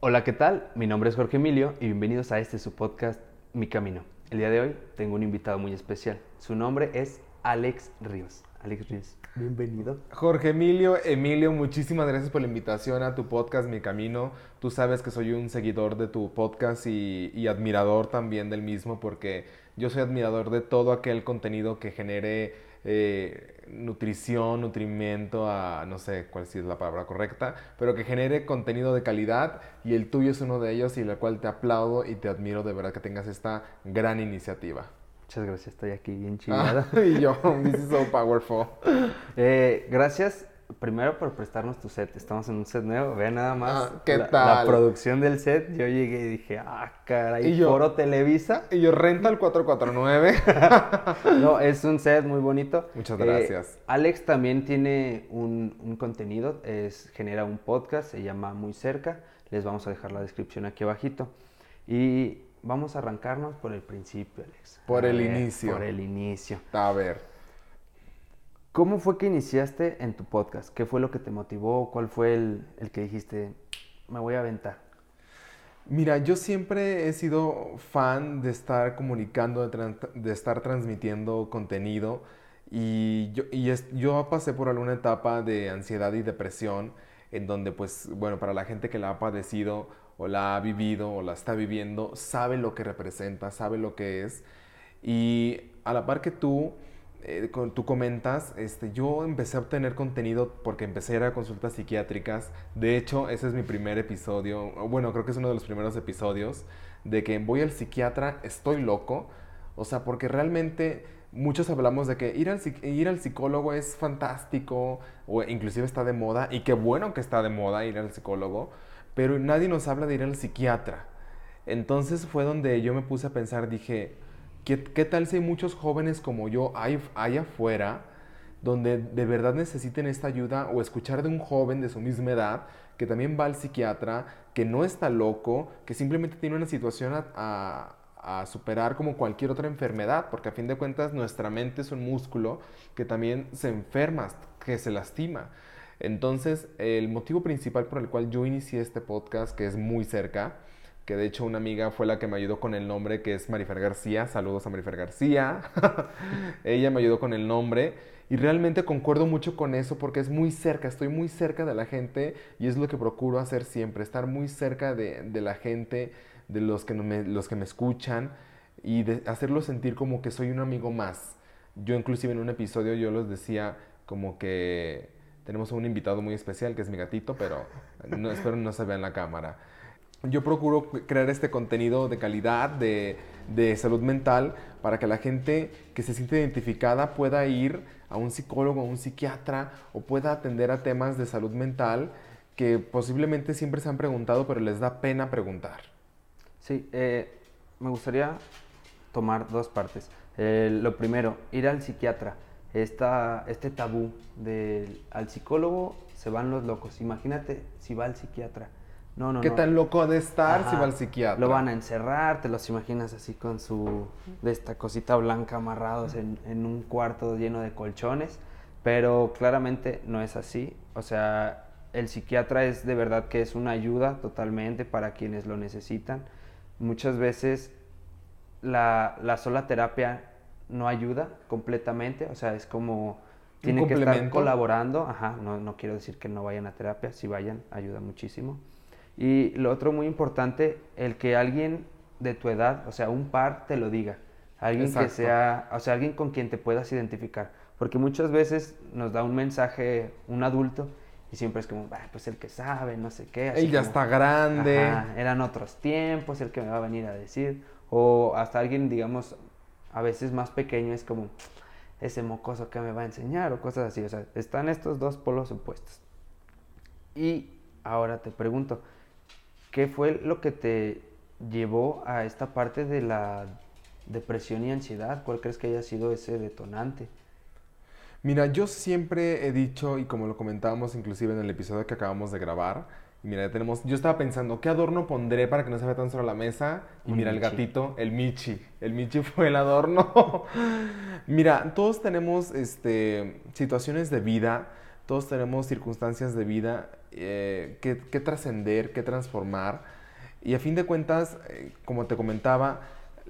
Hola, ¿qué tal? Mi nombre es Jorge Emilio y bienvenidos a este su podcast Mi Camino. El día de hoy tengo un invitado muy especial. Su nombre es Alex Ríos. Alex Ríos, bienvenido. Jorge Emilio, Emilio, muchísimas gracias por la invitación a tu podcast Mi Camino. Tú sabes que soy un seguidor de tu podcast y, y admirador también del mismo porque yo soy admirador de todo aquel contenido que genere eh, nutrición, nutrimento, a no sé cuál es la palabra correcta, pero que genere contenido de calidad y el tuyo es uno de ellos y el cual te aplaudo y te admiro de verdad que tengas esta gran iniciativa. Muchas gracias, estoy aquí bien chingada. y yo, this is so powerful. Eh, gracias primero por prestarnos tu set. Estamos en un set nuevo. Ve nada más. Ah, ¿Qué la, tal? La producción del set. Yo llegué y dije, ah, caray, ¿Y yo, Foro Televisa. Y yo renta el 449. no, es un set muy bonito. Muchas gracias. Eh, Alex también tiene un, un, contenido, es, genera un podcast, se llama Muy Cerca. Les vamos a dejar la descripción aquí abajito. Y vamos a arrancarnos por el principio, Alex. Por el ver, inicio. Por el inicio. A ver. ¿Cómo fue que iniciaste en tu podcast? ¿Qué fue lo que te motivó? ¿Cuál fue el, el, que dijiste, me voy a aventar? Mira, yo siempre he sido fan de estar comunicando, de, de estar transmitiendo contenido y, yo, y es, yo pasé por alguna etapa de ansiedad y depresión en donde pues bueno, para la gente que la ha padecido o la ha vivido o la está viviendo, sabe lo que representa, sabe lo que es y a la par que tú eh, tú comentas, este, yo empecé a obtener contenido porque empecé a ir a consultas psiquiátricas. De hecho, ese es mi primer episodio, bueno, creo que es uno de los primeros episodios, de que voy al psiquiatra, estoy loco. O sea, porque realmente muchos hablamos de que ir al, ir al psicólogo es fantástico, o inclusive está de moda, y qué bueno que está de moda ir al psicólogo, pero nadie nos habla de ir al psiquiatra. Entonces fue donde yo me puse a pensar, dije, ¿Qué, ¿Qué, tal si hay muchos jóvenes como yo hay, afuera donde de verdad necesiten esta ayuda o escuchar de un joven de su misma edad que también va al psiquiatra, que no está loco, que simplemente tiene una situación a, a, a, superar como cualquier otra enfermedad, porque a fin de cuentas nuestra mente es un músculo que también se enferma, que se lastima. Entonces, el motivo principal por el cual yo inicié este podcast, que es muy cerca, que de hecho una amiga fue la que me ayudó con el nombre, que es Marifer García. Saludos a Marifer García. Ella me ayudó con el nombre y realmente concuerdo mucho con eso porque es muy cerca, estoy muy cerca de la gente y es lo que procuro hacer siempre, estar muy cerca de, de la gente, de los que, me, los que me escuchan y de sentir como que soy un amigo más. Yo inclusive en un episodio yo les decía como que tenemos un invitado muy especial que es mi gatito, pero no, espero no se vea en la cámara yo procuro crear este contenido de calidad, de, de, salud mental, para que la gente que se siente identificada pueda ir a un psicólogo, a un psiquiatra o pueda atender a temas de salud mental que posiblemente siempre se han preguntado, pero les da pena preguntar. Sí, eh, me gustaría tomar dos partes. Eh, lo primero, ir al psiquiatra. Este tabú de al psicólogo se van los locos. Imagínate si va al psiquiatra no, no, ¿Qué no. tan loco ha de estar Ajá. si va al psiquiatra? Lo van a encerrar, te los imaginas así con su, de esta cosita blanca amarrados en, en, un cuarto lleno de colchones, pero claramente no es así. O sea, el psiquiatra es de verdad que es una ayuda totalmente para quienes lo necesitan. Muchas veces la, la sola terapia no ayuda completamente, o sea, es como... Tiene que estar colaborando, ajá, no, no quiero decir que no vayan a terapia, si vayan, ayuda muchísimo. Y lo otro muy importante, el que alguien de tu edad, o sea, un par te lo diga. Alguien Exacto. que sea, o sea, alguien con quien te puedas identificar. Porque muchas veces nos da un mensaje un adulto y siempre es como, ah, pues el que sabe, no sé qué. Él ya como, está grande. Ajá, eran otros tiempos, el que me va a venir a decir. O hasta alguien, digamos, a veces más pequeño es como, ese mocoso que me va a enseñar o cosas así. O sea, están estos dos polos opuestos. Y ahora te pregunto, ¿Qué fue lo que te llevó a esta parte de la depresión y ansiedad? ¿Cuál crees que haya sido ese detonante? Mira, yo siempre he dicho, y como lo comentábamos inclusive en el episodio que acabamos de grabar, mira, ya tenemos, yo estaba pensando, ¿qué adorno pondré para que no se vea tan solo la mesa? Y mira, Michi. el gatito, el Michi. El Michi fue el adorno. mira, todos tenemos este, situaciones de vida todos tenemos circunstancias de vida eh, que, trascender, que transformar. Y a fin de cuentas, eh, como te comentaba,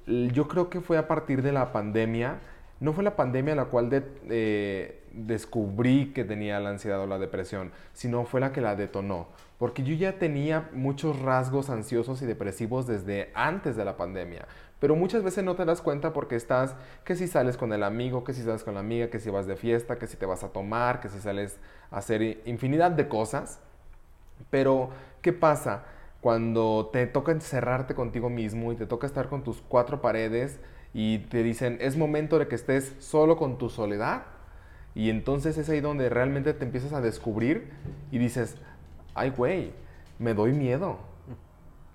yo creo que fue a partir de la pandemia, no fue la pandemia la cual eh, descubrí que tenía la ansiedad o la depresión, sino fue la que la detonó. Porque yo ya tenía muchos rasgos ansiosos y depresivos desde antes de la pandemia. Pero muchas veces no te das cuenta porque estás, que si sales con el amigo, que si sales con la amiga, que si vas de fiesta, que si te vas a tomar, que si sales a hacer infinidad de cosas. Pero, ¿qué pasa? Cuando te toca encerrarte contigo mismo y te toca estar con tus cuatro paredes y te dicen, es momento de que estés solo con tu soledad. Y entonces es ahí donde realmente te empiezas a descubrir y dices, ay güey, me doy miedo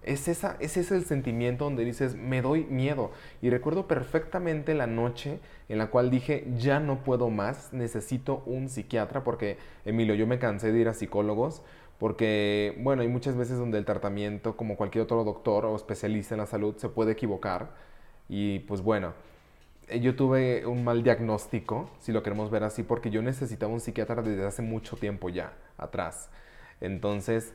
es, esa, es ese el sentimiento donde dices, me doy miedo. Y recuerdo perfectamente la noche en la cual dije, ya no puedo más, necesito un psiquiatra, porque, Emilio, yo me cansé de ir a psicólogos, porque, bueno, hay muchas veces donde el tratamiento, como cualquier otro doctor o especialista en la salud, se puede equivocar. Y pues bueno, yo tuve un mal diagnóstico, si lo queremos ver así, porque yo necesitaba un psiquiatra desde hace mucho tiempo ya, atrás. Entonces,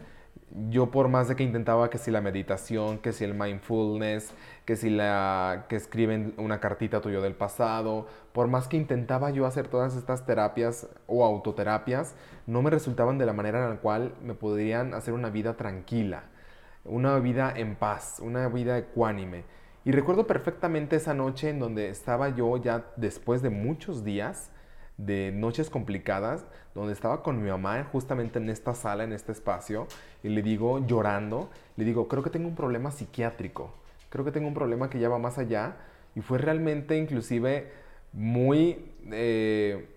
yo por más de que intentaba que si la meditación, que si el mindfulness, que si la que escriben una cartita tuyo del pasado, por más que intentaba yo hacer todas estas terapias o autoterapias, no me resultaban de la manera en la cual me podrían hacer una vida tranquila, una vida en paz, una vida ecuánime. Y recuerdo perfectamente esa noche en donde estaba yo ya después de muchos días de noches complicadas, donde estaba con mi mamá justamente en esta sala, en este espacio, y le digo, llorando, le digo, creo que tengo un problema psiquiátrico, creo que tengo un problema que ya va más allá, y fue realmente inclusive muy eh,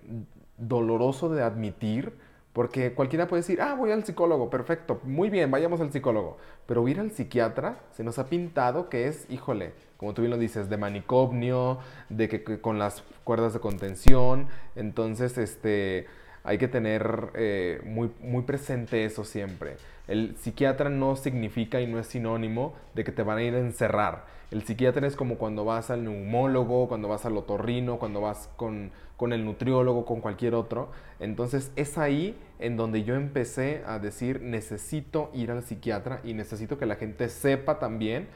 doloroso de admitir, porque cualquiera puede decir, ah, voy al psicólogo, perfecto, muy bien, vayamos al psicólogo. Pero ir al psiquiatra se nos ha pintado que es, híjole, como tú bien lo dices, de manicomio, de que, con las cuerdas de contención. Entonces, este, hay que tener eh, muy, muy presente eso siempre. El psiquiatra no significa y no es sinónimo de que te van a ir a encerrar. El psiquiatra es como cuando vas al neumólogo, cuando vas al otorrino, cuando vas con, con el nutriólogo, con cualquier otro. Entonces es ahí en donde yo empecé a decir, necesito ir al psiquiatra y necesito que la gente sepa también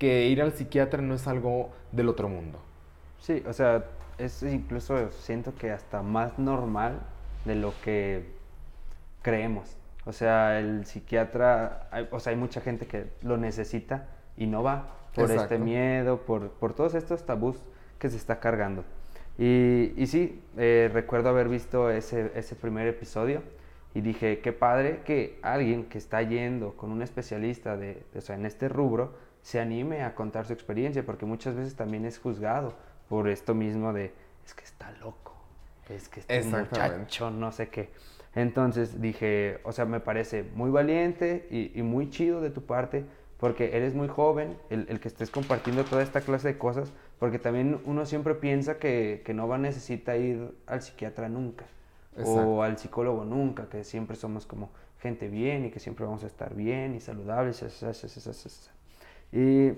que ir al psiquiatra no es algo del otro mundo. Sí, o sea, es incluso siento que hasta más normal de lo que creemos. O sea, el psiquiatra, o sea, hay mucha gente que lo necesita y no va por este miedo, por, por, todos estos tabús que se está cargando. Y, y sí, eh, recuerdo haber visto ese, ese primer episodio y dije, qué padre que alguien que está yendo con un especialista de, o sea, en este rubro se anime a contar su experiencia, porque muchas veces también es juzgado por esto mismo de, es que está loco, es que este muchacho, no sé qué. Entonces dije, o sea, me parece muy valiente y, y muy chido de tu parte porque eres muy joven, el, el, que estés compartiendo toda esta clase de cosas, porque también uno siempre piensa que, que no va a necesitar ir al psiquiatra nunca, o al psicólogo nunca, que siempre somos como gente bien y que siempre vamos a estar bien y saludables. Y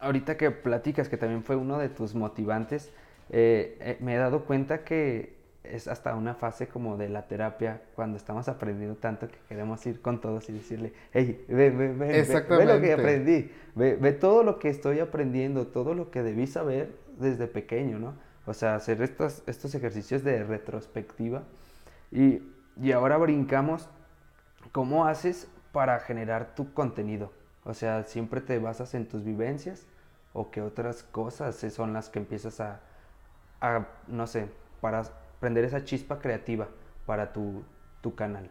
ahorita que platicas, que también fue uno de tus motivantes, eh, eh, me he dado cuenta que es hasta una fase como de la terapia cuando estamos aprendiendo tanto que queremos ir con todos y decirle, hey, ve, ve, ve, ve, lo que aprendí, ve, ve, todo lo que estoy aprendiendo, todo lo que debí saber desde pequeño, ¿no? O sea, hacer estos, estos ejercicios de retrospectiva. Y, y ahora brincamos, ¿cómo haces para generar tu contenido? O sea, siempre te basas en tus vivencias o qué otras cosas son las que empiezas a, a no sé, para prender esa chispa creativa para tu, canal?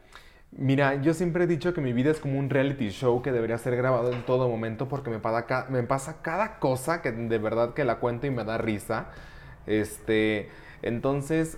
Mira, yo siempre he dicho que mi vida es como un reality show que debería ser grabado en todo momento porque me pasa, me pasa cada cosa que de verdad que la cuento y me da risa. Este, entonces,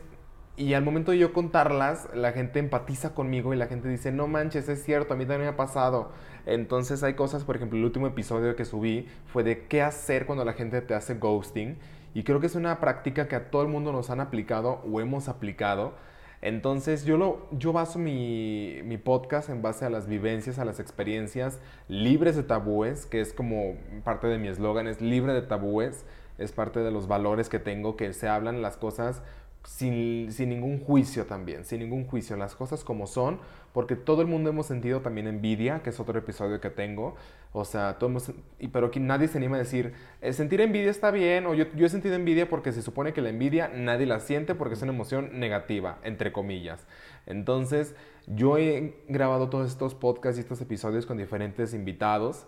y al momento de yo contarlas, la gente empatiza conmigo y la gente dice, no manches, es cierto, a mí también me ha pasado. Entonces hay cosas, por ejemplo, el último episodio que subí fue de qué hacer cuando la gente te hace ghosting. Y creo que es una práctica que a todo el mundo nos han aplicado o hemos aplicado. Entonces yo, lo, yo baso mi, mi podcast en base a las vivencias, a las experiencias libres de tabúes, que es como parte de mi eslogan, es libre de tabúes, es parte de los valores que tengo, que se hablan las cosas sin, sin, ningún juicio también, sin ningún juicio, las cosas como son, porque todo el mundo hemos sentido también envidia, que es otro episodio que tengo, o sea, todos pero aquí nadie se anima a decir, eh, sentir envidia está bien, o yo, yo he sentido envidia porque se supone que la envidia nadie la siente porque es una emoción negativa, entre comillas. Entonces, yo he grabado todos estos podcasts y estos episodios con diferentes invitados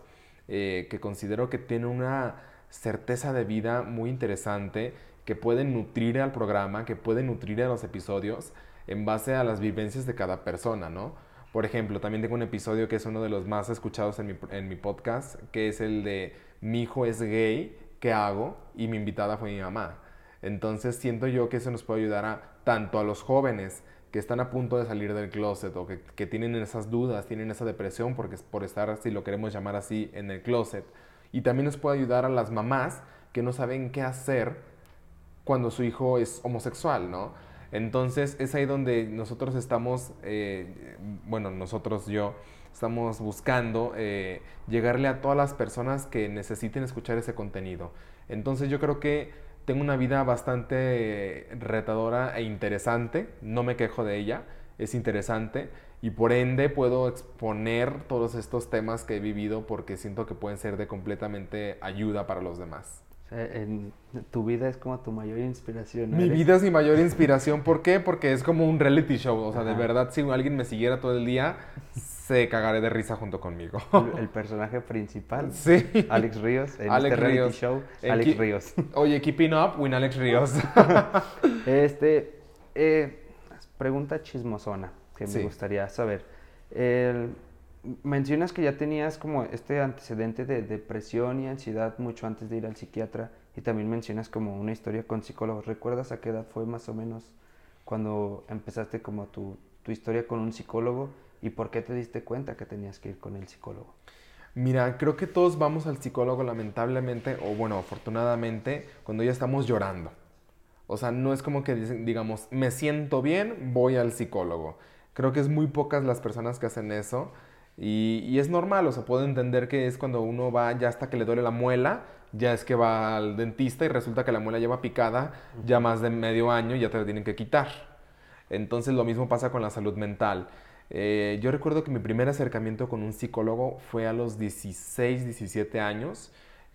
eh, que considero que tienen una certeza de vida muy interesante, que pueden nutrir al programa, que pueden nutrir a los episodios en base a las vivencias de cada persona, ¿no? Por ejemplo, también tengo un episodio que es uno de los más escuchados en mi, podcast, que es el de Mi hijo es gay, ¿qué hago? Y mi invitada fue mi mamá. Entonces siento yo que eso nos puede ayudar a tanto a los jóvenes que están a punto de salir del closet o que, que tienen esas dudas, tienen esa depresión porque, por estar, si lo queremos llamar así, en el closet. Y también nos puede ayudar a las mamás que no saben qué hacer cuando su hijo es homosexual, ¿no? Entonces es ahí donde nosotros estamos, eh, bueno, nosotros yo, estamos buscando eh, llegarle a todas las personas que necesiten escuchar ese contenido. Entonces yo creo que tengo una vida bastante retadora e interesante, no me quejo de ella, es interesante y por ende puedo exponer todos estos temas que he vivido porque siento que pueden ser de completamente ayuda para los demás en tu vida es como tu mayor inspiración. Mi vida es mi mayor inspiración. ¿Por qué? Porque es como un reality show. O sea, de verdad, si alguien me siguiera todo el día, se cagaré de risa junto conmigo. El, personaje principal. Sí. Alex Ríos. En Alex este reality show, Alex Ríos. Oye, keeping up with Alex Ríos. este, eh, pregunta chismosona que me gustaría saber. El, mencionas que ya tenías como este antecedente de depresión y ansiedad mucho antes de ir al psiquiatra y también mencionas como una historia con psicólogos. ¿Recuerdas a qué edad fue más o menos cuando empezaste como tu, tu historia con un psicólogo y por qué te diste cuenta que tenías que ir con el psicólogo? Mira, creo que todos vamos al psicólogo lamentablemente, o bueno, afortunadamente, cuando ya estamos llorando. O sea, no es como que digamos, me siento bien, voy al psicólogo. Creo que es muy pocas las personas que hacen eso. Y, es normal, o sea, puedo entender que es cuando uno va ya hasta que le duele la muela, ya es que va al dentista y resulta que la muela lleva picada ya más de medio año y ya te la tienen que quitar. Entonces lo mismo pasa con la salud mental. Eh, yo recuerdo que mi primer acercamiento con un psicólogo fue a los 16, 17 años,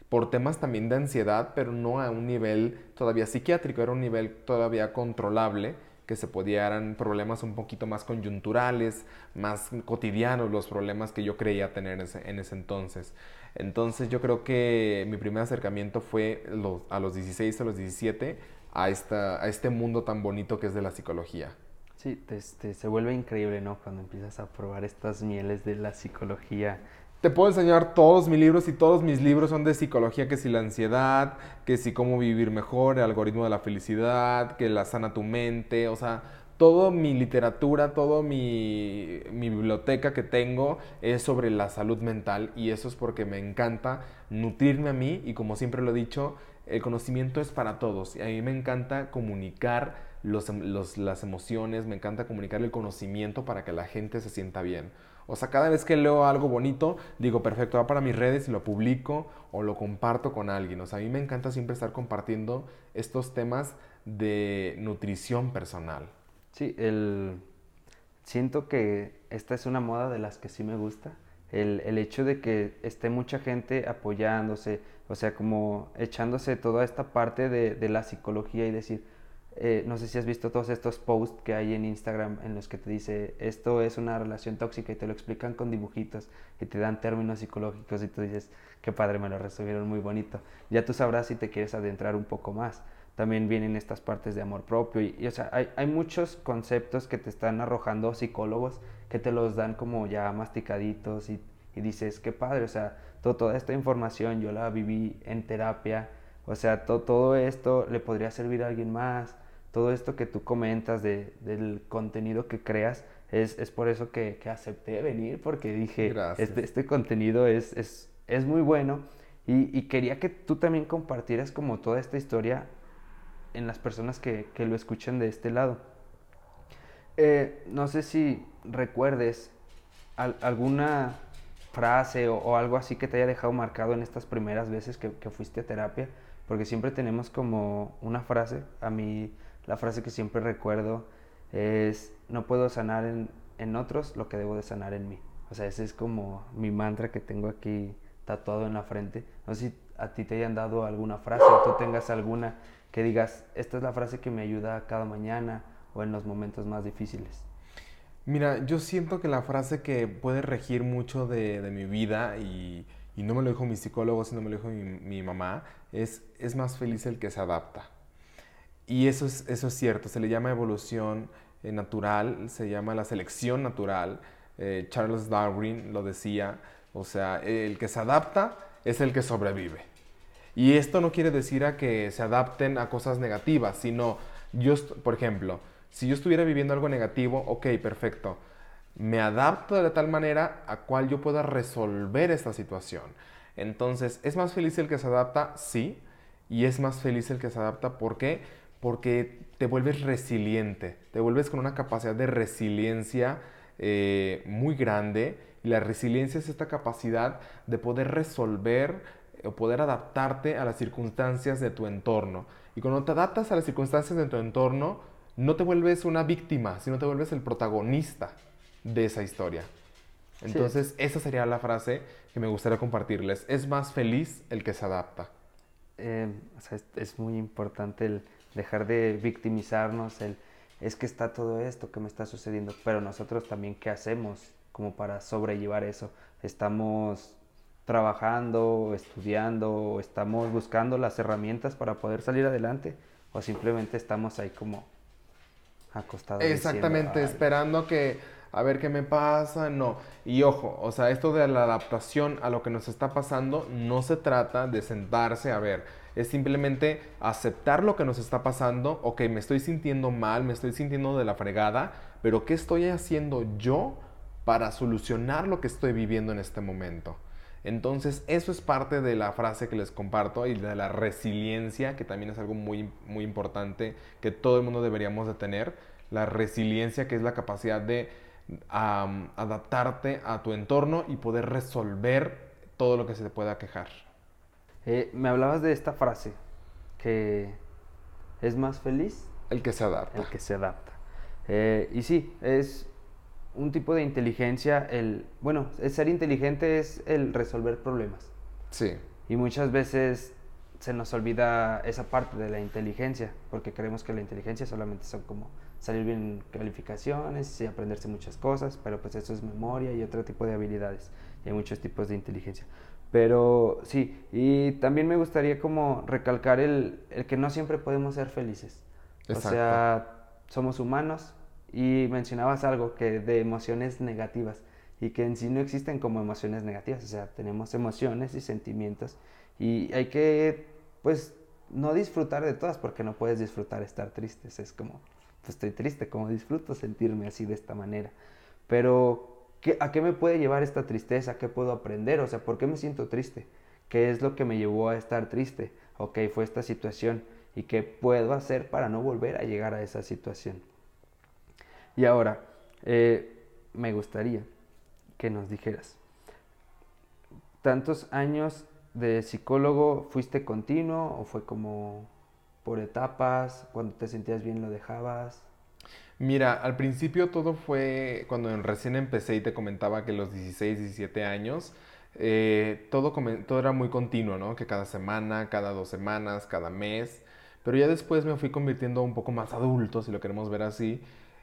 por temas también de ansiedad, pero no a un nivel todavía psiquiátrico, era un nivel todavía controlable que se podían problemas un poquito más coyunturales, más cotidianos, los problemas que yo creía tener en ese, entonces. Entonces yo creo que mi primer acercamiento fue a los 16, a los 17, a, este mundo tan bonito que es de la psicología. Sí, este, se vuelve increíble, ¿no? Cuando empiezas a probar estas mieles de la psicología te puedo enseñar todos mis libros y todos mis libros son de psicología, que si la ansiedad, que si cómo vivir mejor, el algoritmo de la felicidad, que la sana tu mente, o sea, toda mi literatura, toda mi, biblioteca que tengo es sobre la salud mental y eso es porque me encanta nutrirme a mí y como siempre lo he dicho, el conocimiento es para todos y a mí me encanta comunicar los, los, las emociones, me encanta comunicar el conocimiento para que la gente se sienta bien. O sea, cada vez que leo algo bonito, digo, perfecto, va para mis redes y lo publico o lo comparto con alguien. O sea, a mí me encanta siempre estar compartiendo estos temas de nutrición personal. Sí, el... siento que esta es una moda de las que sí me gusta. El, el hecho de que esté mucha gente apoyándose, o sea, como echándose toda esta parte de, de la psicología y decir, eh, no sé si has visto todos estos posts que hay en Instagram en los que te dice esto es una relación tóxica y te lo explican con dibujitos y te dan términos psicológicos y tú dices, qué padre, me lo resumieron muy bonito. Ya tú sabrás si te quieres adentrar un poco más. También vienen estas partes de amor propio y, o sea, hay, hay, muchos conceptos que te están arrojando psicólogos que te los dan como ya masticaditos y, y dices, qué padre, o sea, toda esta información yo la viví en terapia, o sea, todo esto le podría servir a alguien más todo esto que tú comentas de, del contenido que creas, es, es por eso que, que, acepté venir, porque dije, este, este, contenido es, es, es, muy bueno y, y, quería que tú también compartieras como toda esta historia en las personas que, que lo escuchen de este lado. Eh, no sé si recuerdes alguna frase o, o, algo así que te haya dejado marcado en estas primeras veces que, que fuiste a terapia, porque siempre tenemos como una frase, a mí la frase que siempre recuerdo es, no puedo sanar en, en otros lo que debo de sanar en mí. O sea, ese es como mi mantra que tengo aquí tatuado en la frente. No sé si a ti te hayan dado alguna frase o tú tengas alguna que digas, esta es la frase que me ayuda cada mañana o en los momentos más difíciles. Mira, yo siento que la frase que puede regir mucho de, mi vida y, no me lo dijo mi psicólogo, sino me lo dijo mi, mamá, es, es más feliz el que se adapta. Y eso es, eso es cierto, se le llama evolución eh, natural, se llama la selección natural. Eh, Charles Darwin lo decía, o sea, el que se adapta es el que sobrevive. Y esto no quiere decir que se adapten a cosas negativas, sino yo, por ejemplo, si yo estuviera viviendo algo negativo, ok, perfecto. Me adapto de tal manera a cual yo pueda resolver esta situación. Entonces, ¿es más feliz el que se adapta? Sí. Y es más feliz el que se adapta. ¿Por qué? Porque te vuelves resiliente. Te vuelves con una capacidad de resiliencia eh, muy grande. Y la resiliencia es esta capacidad de poder resolver o poder adaptarte a las circunstancias de tu entorno. Y cuando te adaptas a las circunstancias de tu entorno, no te vuelves una víctima, sino te vuelves el protagonista de esa historia. Entonces, esa sería la frase que me gustaría compartirles. Es más feliz el que se adapta. Eh, es, muy importante el dejar de victimizarnos, el es que está todo esto que me está sucediendo, pero nosotros también, ¿qué hacemos como para sobrellevar eso? Estamos trabajando, estudiando, estamos buscando las herramientas para poder salir adelante o simplemente estamos ahí como acostados. Exactamente, esperando que a ver qué me pasa, no. Y ojo, o sea, esto de la adaptación a lo que nos está pasando no se trata de sentarse a ver, es simplemente aceptar lo que nos está pasando, ok, me estoy sintiendo mal, me estoy sintiendo de la fregada, pero ¿qué estoy haciendo yo para solucionar lo que estoy viviendo en este momento? Entonces, eso es parte de la frase que les comparto y de la resiliencia, que también es algo muy, muy importante que todo el mundo deberíamos de tener. La resiliencia, que es la capacidad de adaptarte a tu entorno y poder resolver todo lo que se te pueda quejar. Eh, me hablabas de esta frase, que es más feliz. El que se adapta. El que se adapta. Eh, y sí, es un tipo de inteligencia, el, bueno, el ser inteligente es el resolver problemas. Sí. Y muchas veces se nos olvida esa parte de la inteligencia, porque creemos que la inteligencia solamente son como salir bien en calificaciones y aprenderse muchas cosas, pero pues eso es memoria y otro tipo de habilidades. Y hay muchos tipos de inteligencia. Pero sí, y también me gustaría como recalcar el, el que no siempre podemos ser felices. Exacto. O sea, somos humanos, y mencionabas algo que de emociones negativas y que en sí no existen como emociones negativas, o sea, tenemos emociones y sentimientos y hay que pues no disfrutar de todas porque no puedes disfrutar estar tristes, es como pues estoy triste, como disfruto sentirme así de esta manera. Pero ¿qué, ¿a qué me puede llevar esta tristeza? ¿Qué puedo aprender? O sea, ¿por qué me siento triste? ¿Qué es lo que me llevó a estar triste? Ok, fue esta situación. ¿Y qué puedo hacer para no volver a llegar a esa situación? Y ahora, eh, me gustaría que nos dijeras, ¿tantos años de psicólogo fuiste continuo o fue como por etapas? Cuando te sentías bien lo dejabas. Mira, al principio todo fue cuando recién empecé y te comentaba que los 16, 17 años, eh, todo, todo era muy continuo, ¿no? Que cada semana, cada dos semanas, cada mes. Pero ya después me fui convirtiendo un poco más adulto, si lo queremos ver así.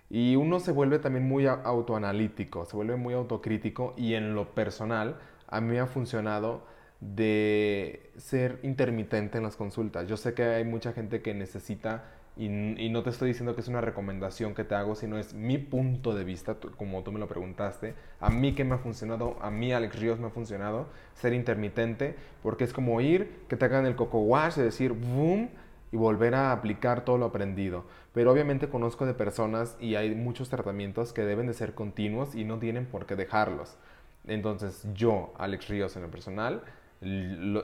Y uno se vuelve también muy autoanalítico, se vuelve muy autocrítico y en lo personal a mí me ha funcionado de ser intermitente en las consultas. Yo sé que hay mucha gente que necesita, y, no te estoy diciendo que es una recomendación que te hago, sino es mi punto de vista, como tú me lo preguntaste, a mí que me ha funcionado, a mí Alex Ríos me ha funcionado ser intermitente, porque es como ir, que te hagan el coco wash, de decir, boom, y volver a aplicar todo lo aprendido. Pero obviamente conozco de personas y hay muchos tratamientos que deben de ser continuos y no tienen por qué dejarlos. Entonces yo, Alex Ríos en lo personal,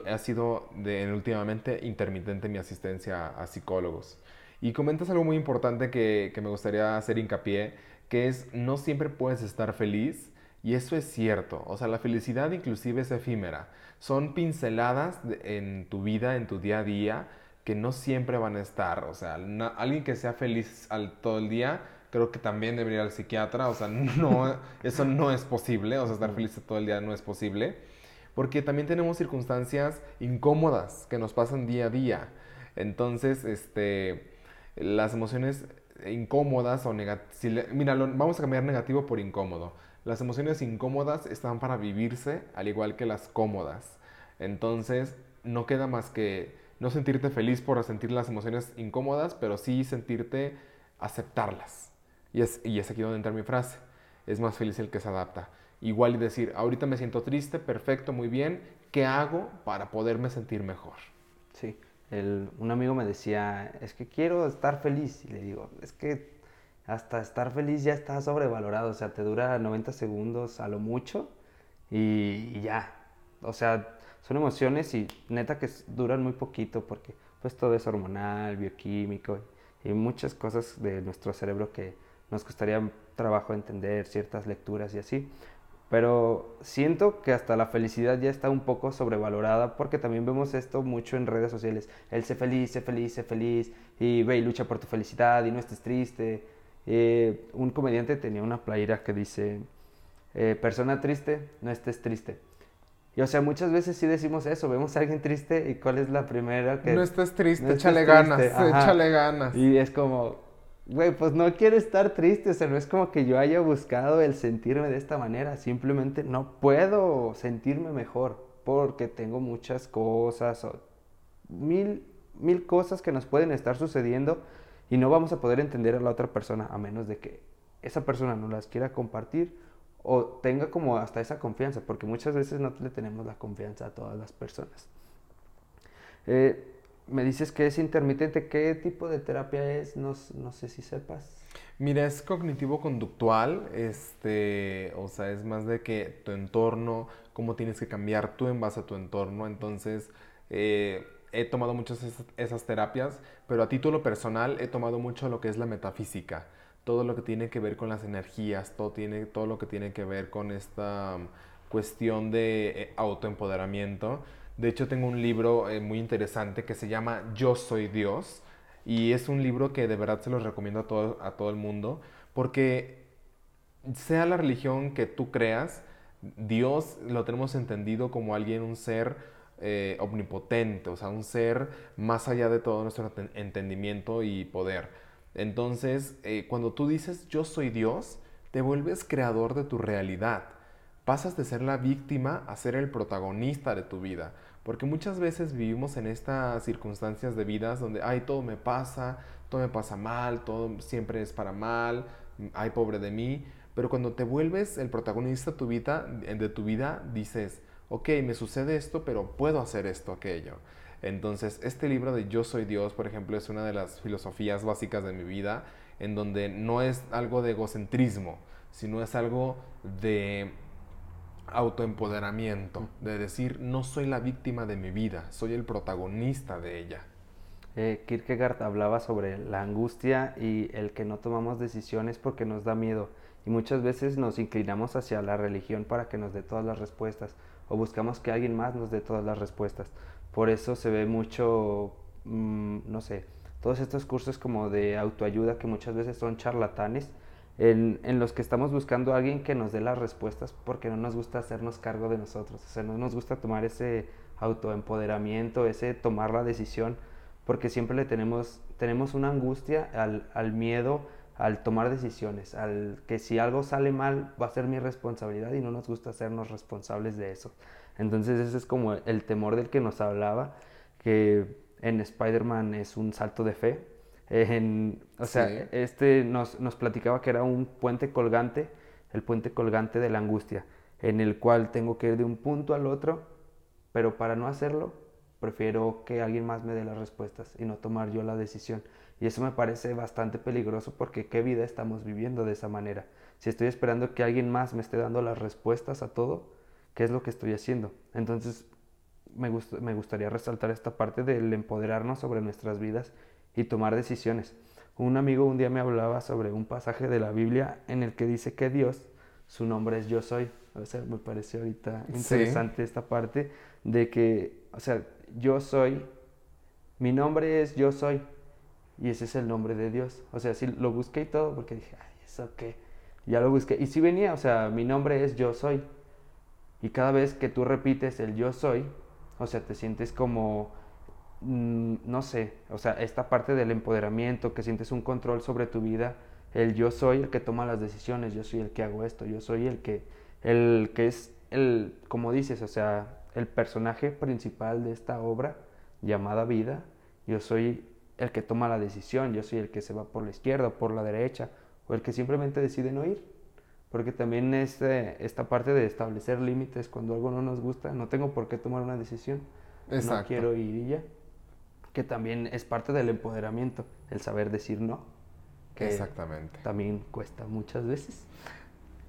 ha sido de, últimamente intermitente mi asistencia a, psicólogos. Y comentas algo muy importante que, que me gustaría hacer hincapié, que es no siempre puedes estar feliz y eso es cierto. O sea, la felicidad inclusive es efímera. Son pinceladas en tu vida, en tu día a día, que no siempre van a estar. O sea, alguien que sea feliz al, todo el día, creo que también debería ir al psiquiatra. O sea, no, eso no es posible. O sea, estar feliz todo el día no es posible. Porque también tenemos circunstancias incómodas que nos pasan día a día. Entonces, este, las emociones incómodas o negativas... mira, vamos a cambiar negativo por incómodo. Las emociones incómodas están para vivirse al igual que las cómodas. Entonces, no queda más que no sentirte feliz por sentir las emociones incómodas, pero sí sentirte aceptarlas. Y es, y es aquí donde entra mi frase. Es más feliz el que se adapta. Igual y decir, ahorita me siento triste, perfecto, muy bien, ¿qué hago para poderme sentir mejor? Sí, un amigo me decía, es que quiero estar feliz. Y le digo, es que hasta estar feliz ya está sobrevalorado, o sea, te dura 90 segundos a lo mucho y ya. O sea, son emociones y neta que duran muy poquito porque pues todo es hormonal, bioquímico y muchas cosas de nuestro cerebro que nos costaría trabajo entender, ciertas lecturas y así. Pero siento que hasta la felicidad ya está un poco sobrevalorada porque también vemos esto mucho en redes sociales. El sé feliz, sé feliz, sé feliz y ve y lucha por tu felicidad y no estés triste. Eh, un comediante tenía una playera que dice, eh, persona triste, no estés triste. Y o sea, muchas veces sí decimos eso, vemos a alguien triste y cuál es la primera que... No estés triste, échale ganas, échale ganas. Y es como, güey, pues no quiero estar triste, o sea, no es como que yo haya buscado el sentirme de esta manera, simplemente no puedo sentirme mejor porque tengo muchas cosas o mil, mil cosas que nos pueden estar sucediendo y no vamos a poder entender a la otra persona a menos de que esa persona no las quiera compartir o tenga como hasta esa confianza, porque muchas veces no le tenemos la confianza a todas las personas. Eh, me dices que es intermitente, ¿qué tipo de terapia es? No, no sé si sepas. Mira, es cognitivo-conductual, este, o sea, es más de que tu entorno, cómo tienes que cambiar tú en base a tu entorno, entonces... Eh, he tomado muchas esas, esas terapias, pero a título personal he tomado mucho lo que es la metafísica todo lo que tiene que ver con las energías, todo, tiene, todo lo que tiene que ver con esta um, cuestión de eh, autoempoderamiento. De hecho, tengo un libro eh, muy interesante que se llama Yo Soy Dios y es un libro que de verdad se los recomiendo a todo, a todo el mundo porque sea la religión que tú creas, Dios lo tenemos entendido como alguien, un ser eh, omnipotente, o sea, un ser más allá de todo nuestro entendimiento y poder. Entonces, eh, cuando tú dices yo soy Dios, te vuelves creador de tu realidad. Pasas de ser la víctima a ser el protagonista de tu vida. Porque muchas veces vivimos en estas circunstancias de vidas donde, ay, todo me pasa, todo me pasa mal, todo siempre es para mal, ay, pobre de mí. Pero cuando te vuelves el protagonista de tu vida, dices, ok, me sucede esto, pero puedo hacer esto, aquello. Entonces, este libro de Yo Soy Dios, por ejemplo, es una de las filosofías básicas de mi vida, en donde no es algo de egocentrismo, sino es algo de autoempoderamiento, de decir, no soy la víctima de mi vida, soy el protagonista de ella. Eh, Kierkegaard hablaba sobre la angustia y el que no tomamos decisiones porque nos da miedo y muchas veces nos inclinamos hacia la religión para que nos dé todas las respuestas o buscamos que alguien más nos dé todas las respuestas. Por eso se ve mucho, mm, no sé, todos estos cursos como de autoayuda que muchas veces son charlatanes, en, los que estamos buscando a alguien que nos dé las respuestas porque no nos gusta hacernos cargo de nosotros, o sea, no nos gusta tomar ese autoempoderamiento, ese tomar la decisión, porque siempre le tenemos, tenemos una angustia al, al miedo al tomar decisiones, al que si algo sale mal va a ser mi responsabilidad y no nos gusta hacernos responsables de eso. Entonces ese es como el temor del que nos hablaba, que en Spider-Man es un salto de fe. O sea, este nos, nos platicaba que era un puente colgante, el puente colgante de la angustia, en el cual tengo que ir de un punto al otro, pero para no hacerlo, prefiero que alguien más me dé las respuestas y no tomar yo la decisión. Y eso me parece bastante peligroso porque qué vida estamos viviendo de esa manera. Si estoy esperando que alguien más me esté dando las respuestas a todo, ¿qué es lo que estoy haciendo? Entonces, me, me gustaría resaltar esta parte del empoderarnos sobre nuestras vidas y tomar decisiones. Un amigo un día me hablaba sobre un pasaje de la Biblia en el que dice que Dios, su nombre es yo soy. O sea, me pareció ahorita interesante esta parte de que, o sea, yo soy mi nombre es yo soy. Y ese es el nombre de Dios. O sea, sí lo busqué y todo porque dije, ay, ¿eso qué? Ya lo busqué. Y sí venía, o sea, mi nombre es yo soy. Y cada vez que tú repites el yo soy, o sea, te sientes como, no sé, o sea, esta parte del empoderamiento, que sientes un control sobre tu vida, el yo soy el que toma las decisiones, yo soy el que hago esto, yo soy el que, el que es el, como dices, o sea, el personaje principal de esta obra llamada vida, yo soy el que toma la decisión, yo soy el que se va por la izquierda o por la derecha, o el que simplemente decide no ir. Porque también este, esta parte de establecer límites cuando algo no nos gusta, no tengo por qué tomar una decisión. No quiero ir y ya. Que también es parte del empoderamiento, el saber decir no. Que Exactamente. También cuesta muchas veces.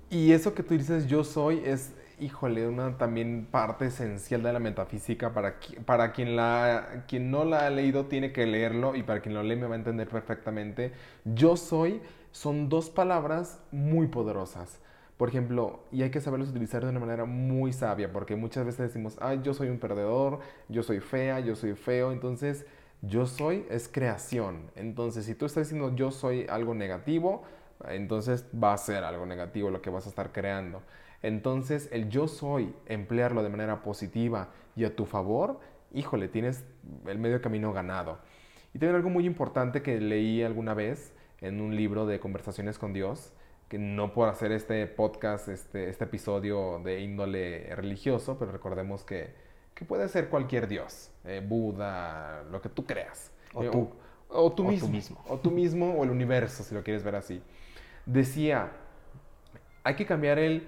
Y eso que tú dices yo soy es, híjole, una también parte esencial de la metafísica. Para, para quien, la, quien no la ha leído tiene que leerlo y para quien lo lee me va a entender perfectamente. Yo soy son dos palabras muy poderosas. Por ejemplo, y hay que saberlos utilizar de una manera muy sabia, porque muchas veces decimos, ay, yo soy un perdedor, yo soy fea, yo soy feo, entonces yo soy es creación. Entonces, si tú estás diciendo yo soy algo negativo, entonces va a ser algo negativo lo que vas a estar creando. Entonces, el yo soy, emplearlo de manera positiva y a tu favor, híjole, tienes el medio camino ganado. Y también algo muy importante que leí alguna vez en un libro de conversaciones con Dios, que no por hacer este podcast, este, este episodio de índole religioso, pero recordemos que, que puede ser cualquier Dios, eh, Buda, lo que tú creas. O, eh, tú. O, tú, mismo, O tú mismo o el universo, si lo quieres ver así. Decía, hay que cambiar el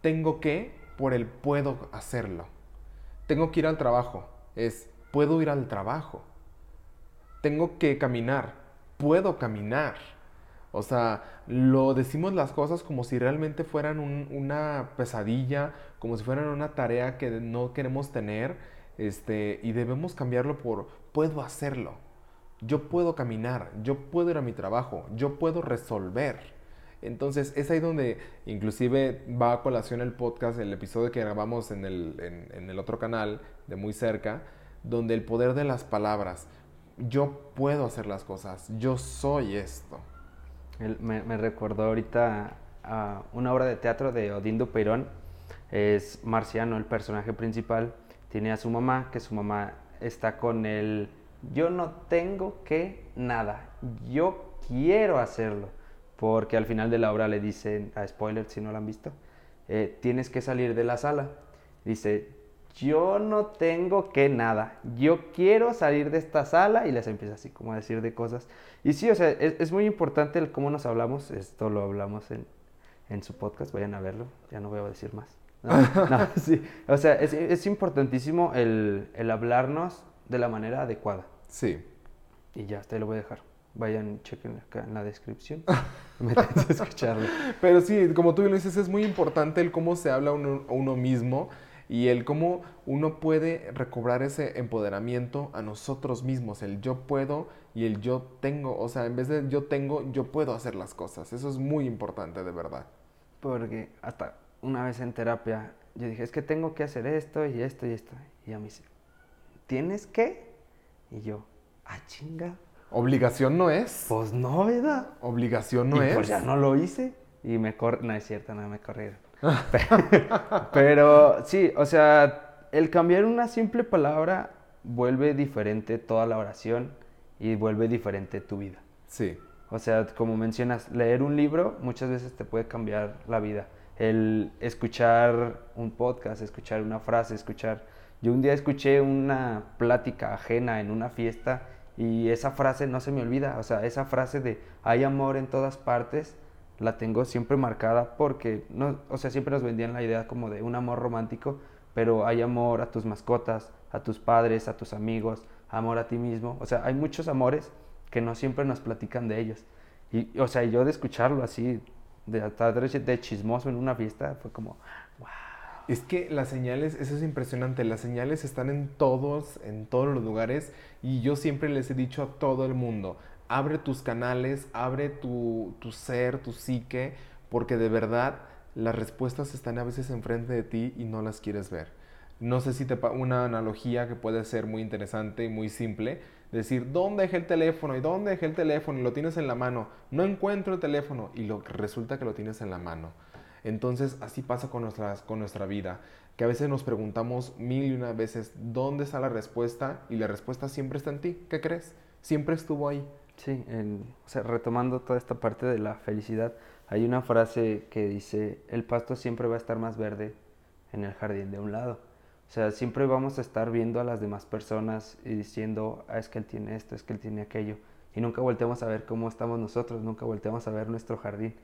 tengo que por el puedo hacerlo. Tengo que ir al trabajo. Es puedo ir al trabajo. Tengo que caminar puedo caminar. O sea, lo decimos las cosas como si realmente fueran una pesadilla, como si fueran una tarea que no queremos tener, este, y debemos cambiarlo por puedo hacerlo. Yo puedo caminar, yo puedo ir a mi trabajo, yo puedo resolver. Entonces es ahí donde inclusive va a colación el podcast, el episodio que grabamos en el, en el otro canal de muy cerca, donde el poder de las palabras yo puedo hacer las cosas, yo soy esto. Me, recordó ahorita una obra de teatro de Odindo Peirón, es Marciano el personaje principal, tiene a su mamá, que su mamá está con el yo no tengo que nada, yo quiero hacerlo, porque al final de la obra le dicen, a spoiler si no lo han visto, eh, tienes que salir de la sala. Dice, yo no tengo que nada, yo quiero salir de esta sala y les empieza así como a decir de cosas. Y sí, o sea, es, muy importante el cómo nos hablamos, esto lo hablamos en, en, su podcast, vayan a verlo, ya no voy a decir más. No, sí. O sea, es, es importantísimo el, el, hablarnos de la manera adecuada. Sí. Y ya, hasta ahí lo voy a dejar. Vayan, chequen acá en la descripción. Métanse a escucharlo. Pero sí, como tú lo dices, es muy importante el cómo se habla uno, uno mismo y el cómo uno puede recobrar ese empoderamiento a nosotros mismos, el yo puedo y el yo tengo, o sea, en vez de yo tengo, yo puedo hacer las cosas. Eso es muy importante, de verdad. Porque hasta una vez en terapia, yo dije, es que tengo que hacer esto y esto y esto. Y a mí dice, ¿tienes que? Y yo, ah, chinga. ¿Obligación no es? Pues no, ¿verdad? Obligación no y es. Pues ya no lo hice. Y me corre, no es cierto, no me corrieron. Pero sí, o sea, el cambiar una simple palabra vuelve diferente toda la oración y vuelve diferente tu vida. Sí. O sea, como mencionas, leer un libro muchas veces te puede cambiar la vida. El escuchar un podcast, escuchar una frase, escuchar... Yo un día escuché una plática ajena en una fiesta y esa frase no se me olvida. O sea, esa frase de hay amor en todas partes la tengo siempre marcada porque, no, o sea, siempre nos vendían la idea como de un amor romántico, pero hay amor a tus mascotas, a tus padres, a tus amigos, amor a ti mismo. O sea, hay muchos amores que no siempre nos platican de ellos. Y, o sea, yo de escucharlo así, de de chismoso en una fiesta, fue como, wow. Es que las señales, eso es impresionante, las señales están en todos, en todos los lugares y yo siempre les he dicho a todo el mundo, abre tus canales, abre tu, ser, tu psique, porque de verdad las respuestas están a veces enfrente de ti y no las quieres ver. No sé si te una analogía que puede ser muy interesante y muy simple. Decir, ¿dónde dejé el teléfono? ¿Y dónde dejé el teléfono? Y lo tienes en la mano. No encuentro el teléfono y lo, resulta que lo tienes en la mano. Entonces así pasa con, nuestras, con nuestra vida, que a veces nos preguntamos mil y una veces, ¿dónde está la respuesta? Y la respuesta siempre está en ti. ¿Qué crees? Siempre estuvo ahí. Sí, o sea, retomando toda esta parte de la felicidad, hay una frase que dice, el pasto siempre va a estar más verde en el jardín de un lado. O sea, siempre vamos a estar viendo a las demás personas y diciendo, ah, es que él tiene esto, es que él tiene aquello. Y nunca volteamos a ver cómo estamos nosotros, nunca volteamos a ver nuestro jardín.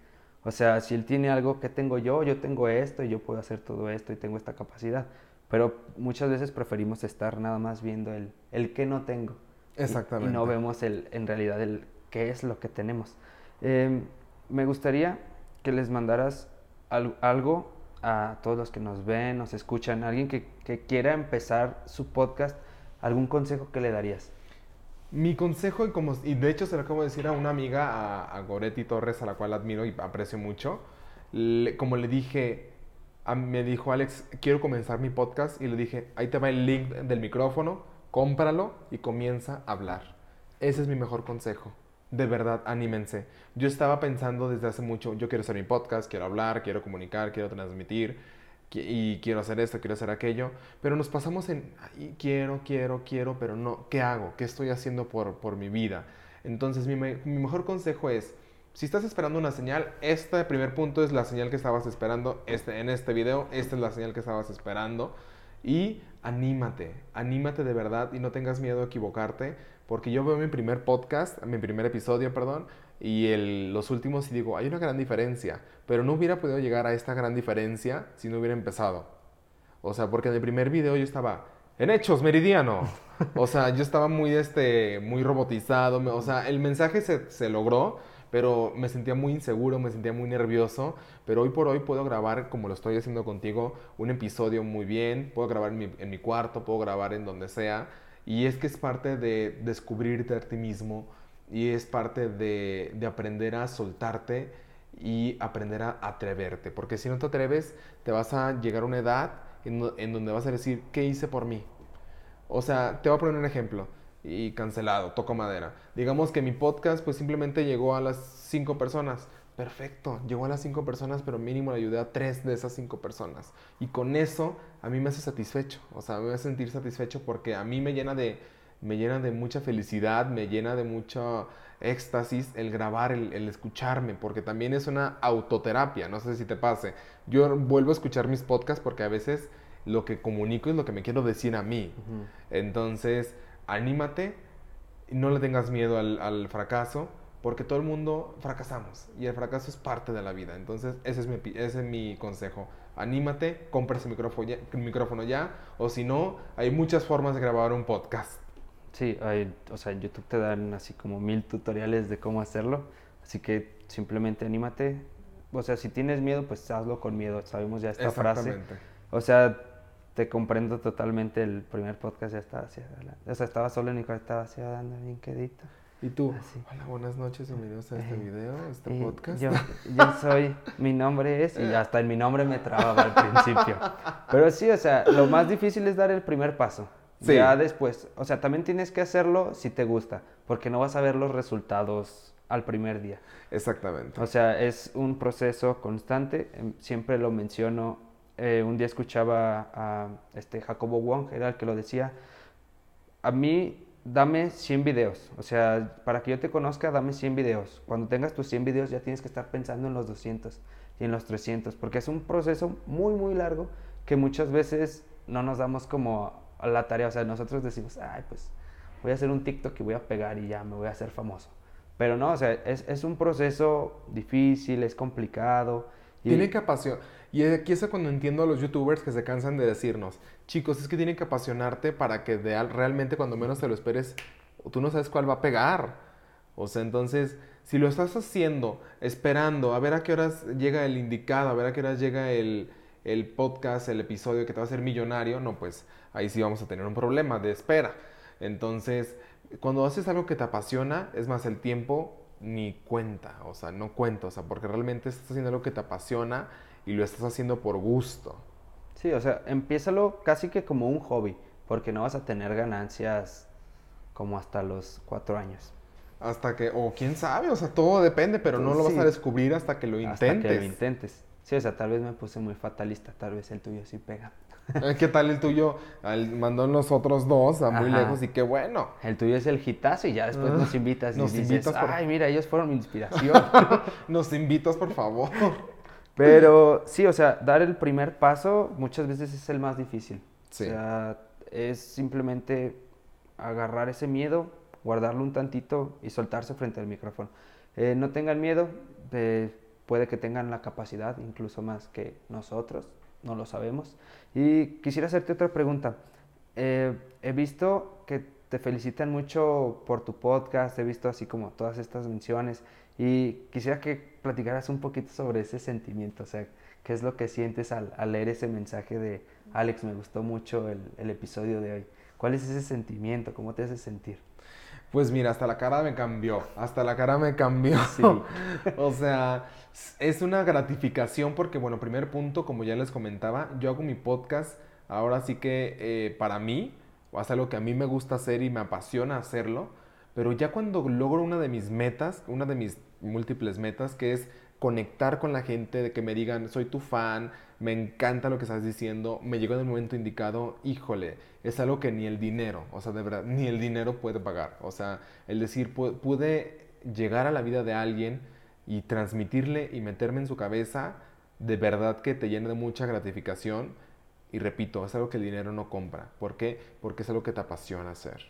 O sea, si él tiene algo que tengo yo, yo tengo esto y yo puedo hacer todo esto y tengo esta capacidad. Pero muchas veces preferimos estar nada más viendo el, el que no tengo. Exactamente. Y, no vemos el, en realidad el qué es lo que tenemos. Em, me gustaría que les mandaras algo a todos los que nos ven, nos escuchan, alguien que, quiera empezar su podcast, ¿algún consejo que le darías? Mi consejo, y, como, y de hecho se lo acabo de decir a una amiga, a, Goretti Torres, a la cual admiro y aprecio mucho, como le dije, me dijo Alex, quiero comenzar mi podcast y le dije, ahí te va el link del micrófono, cómpralo y comienza a hablar. Ese es mi mejor consejo de verdad, anímense. Yo estaba pensando desde hace mucho, yo quiero hacer mi podcast, quiero hablar, quiero comunicar, quiero transmitir y quiero hacer esto, quiero hacer aquello, pero nos pasamos en quiero, quiero, quiero, pero no, ¿qué hago? ¿Qué estoy haciendo por, por mi vida? Entonces mi, mejor consejo es, si estás esperando una señal, este primer punto es la señal que estabas esperando este, en este video, esta es la señal que estabas esperando y anímate, anímate de verdad y no tengas miedo a equivocarte porque yo veo mi primer podcast, mi primer episodio, perdón, y el, los últimos y digo, hay una gran diferencia, pero no hubiera podido llegar a esta gran diferencia si no hubiera empezado. O sea, porque en el primer video yo estaba, en hechos, meridiano. O sea, yo estaba muy, este, muy robotizado, o sea, el mensaje se, se logró, pero me sentía muy inseguro, me sentía muy nervioso, pero hoy por hoy puedo grabar, como lo estoy haciendo contigo, un episodio muy bien, puedo grabar en mi, en cuarto, puedo grabar en donde sea, y es que es parte de descubrirte a ti mismo y es parte de, aprender a soltarte y aprender a atreverte. Porque si no te atreves, te vas a llegar a una edad en, donde vas a decir, ¿qué hice por mí? O sea, te voy a poner un ejemplo y cancelado, toco madera. Digamos que mi podcast pues simplemente llegó a las cinco personas perfecto, llegó a las cinco personas, pero mínimo le ayudé a tres de esas cinco personas. Y con eso a mí me hace satisfecho, o sea, me hace sentir satisfecho porque a mí me llena de, me llena de mucha felicidad, me llena de mucho éxtasis el grabar, el, escucharme, porque también es una autoterapia, no sé si te pase. Yo vuelvo a escuchar mis podcasts porque a veces lo que comunico es lo que me quiero decir a mí. Entonces, anímate, no le tengas miedo al, al fracaso porque todo el mundo fracasamos y el fracaso es parte de la vida. Entonces, ese es mi, ese es mi consejo. Anímate, compra ese micrófono ya, micrófono ya, o si no, hay muchas formas de grabar un podcast. Sí, hay, o sea, en YouTube te dan así como mil tutoriales de cómo hacerlo, así que simplemente anímate. O sea, si tienes miedo, pues hazlo con miedo. Sabemos ya esta frase. O sea, te comprendo totalmente. El primer podcast ya estaba hacia O sea, estaba solo mi estaba hacia dando bien quedito. ¿Y tú? Hola, buenas noches, bienvenidos a este eh, video, a este podcast. Yo, yo, soy, mi nombre es, y hasta en mi nombre me trababa al principio. Pero sí, o sea, lo más difícil es dar el primer paso. Sí. Ya después, o sea, también tienes que hacerlo si te gusta, porque no vas a ver los resultados al primer día. Exactamente. O sea, es un proceso constante, em, siempre lo menciono. Eh, un día escuchaba a este Jacobo Wong, era el que lo decía. A mí dame 100 videos. O sea, para que yo te conozca, dame 100 videos. Cuando tengas tus 100 videos ya tienes que estar pensando en los 200 y en los 300, porque es un proceso muy, muy largo que muchas veces no nos damos como a la tarea. O sea, nosotros decimos, ay, pues voy a hacer un TikTok y voy a pegar y ya me voy a hacer famoso. Pero no, o sea, es, es un proceso difícil, es complicado. Tiene que apasionar. Y aquí es cuando entiendo a los youtubers que se cansan de decirnos, chicos, es que tienen que apasionarte para que de, realmente cuando menos te lo esperes, tú no sabes cuál va a pegar. O sea, entonces, si lo estás haciendo, esperando, a ver a qué horas llega el indicado, a ver a qué horas llega el, el podcast, el episodio que te va a hacer millonario, no, pues ahí sí vamos a tener un problema de espera. Entonces, cuando haces algo que te apasiona, es más, el tiempo ni cuenta, o sea, no cuenta, o sea, porque realmente estás haciendo algo que te apasiona y lo estás haciendo por gusto. Sí, o sea, empiézalo casi que como un hobby, porque no vas a tener ganancias como hasta los cuatro años. Hasta que, o quién sabe, o sea, todo depende, pero no lo vas a descubrir hasta que lo intentes. Hasta que lo intentes. Sí, o sea, tal vez me puse muy fatalista, tal vez el tuyo sí pega. ¿Qué tal el tuyo? mandó los otros dos a muy lejos y qué bueno. El tuyo es el hitazo y ya después nos invitas nos y dices, invitas ay, mira, ellos fueron mi inspiración. nos invitas, por favor. Pero sí, o sea, dar el primer paso muchas veces es el más difícil. Sí. O sea, es simplemente agarrar ese miedo, guardarlo un tantito y soltarse frente al micrófono. Eh, no tengan miedo, puede que tengan la capacidad, incluso más que nosotros, no lo sabemos. Y quisiera hacerte otra pregunta. Eh, he visto que te felicitan mucho por tu podcast, he visto así como todas estas menciones y quisiera que platicaras un poquito sobre ese sentimiento, o sea, qué es lo que sientes al, leer ese mensaje de Alex, me gustó mucho el, el episodio de hoy. ¿Cuál es ese sentimiento? ¿Cómo te hace sentir? Pues mira, hasta la cara me cambió, hasta la cara me cambió. Sí. o sea, es una gratificación porque, bueno, primer punto, como ya les comentaba, yo hago mi podcast, ahora sí que eh, para mí, es algo que a mí me gusta hacer y me apasiona hacerlo, pero ya cuando logro una de mis metas, una de mis múltiples metas, que es conectar con la gente, de que me digan, soy tu fan, me encanta lo que estás diciendo, me llegó en el momento indicado, híjole, es algo que ni el dinero, o sea, de verdad, ni el dinero puede pagar. O sea, el decir, pude llegar a la vida de alguien y transmitirle y meterme en su cabeza, de verdad que te llena de mucha gratificación. Y repito, es algo que el dinero no compra. ¿Por qué? Porque es algo que te apasiona hacer.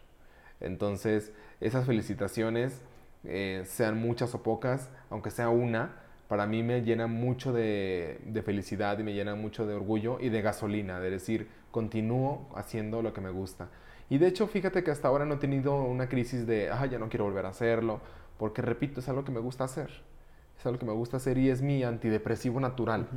Entonces, esas felicitaciones, eh, sean muchas o pocas, aunque sea una, para mí me llena mucho de, de, felicidad y me llena mucho de orgullo y de gasolina, de decir, continúo haciendo lo que me gusta. Y de hecho, fíjate que hasta ahora no he tenido una crisis de, ah, ya no quiero volver a hacerlo, porque repito, es algo que me gusta hacer. Es algo que me gusta hacer y es mi antidepresivo natural.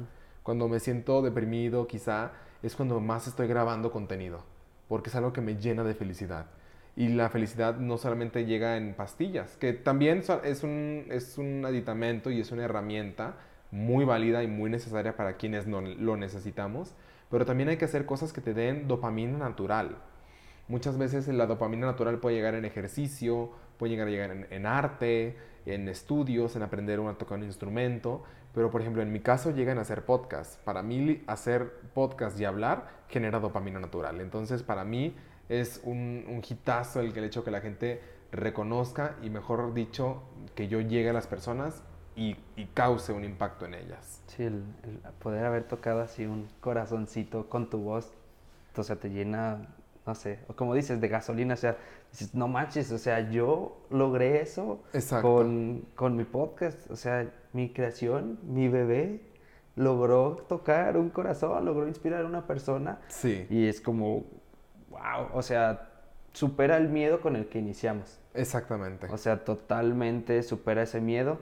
Cuando me siento deprimido, quizá, es cuando más estoy grabando contenido, porque es algo que me llena de felicidad. Y la felicidad no solamente llega en pastillas, que también es un, es un aditamento y es una herramienta muy válida y muy necesaria para quienes no lo necesitamos, pero también hay que hacer cosas que te den dopamina natural. Muchas veces la dopamina natural puede llegar en ejercicio, puede llegar a llegar en, arte, en estudios, en aprender a tocar un instrumento, pero por ejemplo en mi caso llegan a hacer podcast. Para mí hacer podcast y hablar genera dopamina natural. Entonces para mí es un, un hitazo el, el hecho que la gente reconozca y mejor dicho que yo llegue a las personas y, cause un impacto en ellas. Sí, el, poder haber tocado así un corazoncito con tu voz, o sea, te llena, no sé, o como dices, de gasolina, o sea, dices, no manches, o sea, yo logré eso con, con mi podcast, o sea, mi creación, mi bebé logró tocar un corazón, logró inspirar a una persona. Sí. Y es como, wow, o sea, supera el miedo con el que iniciamos. Exactamente. O sea, totalmente supera ese miedo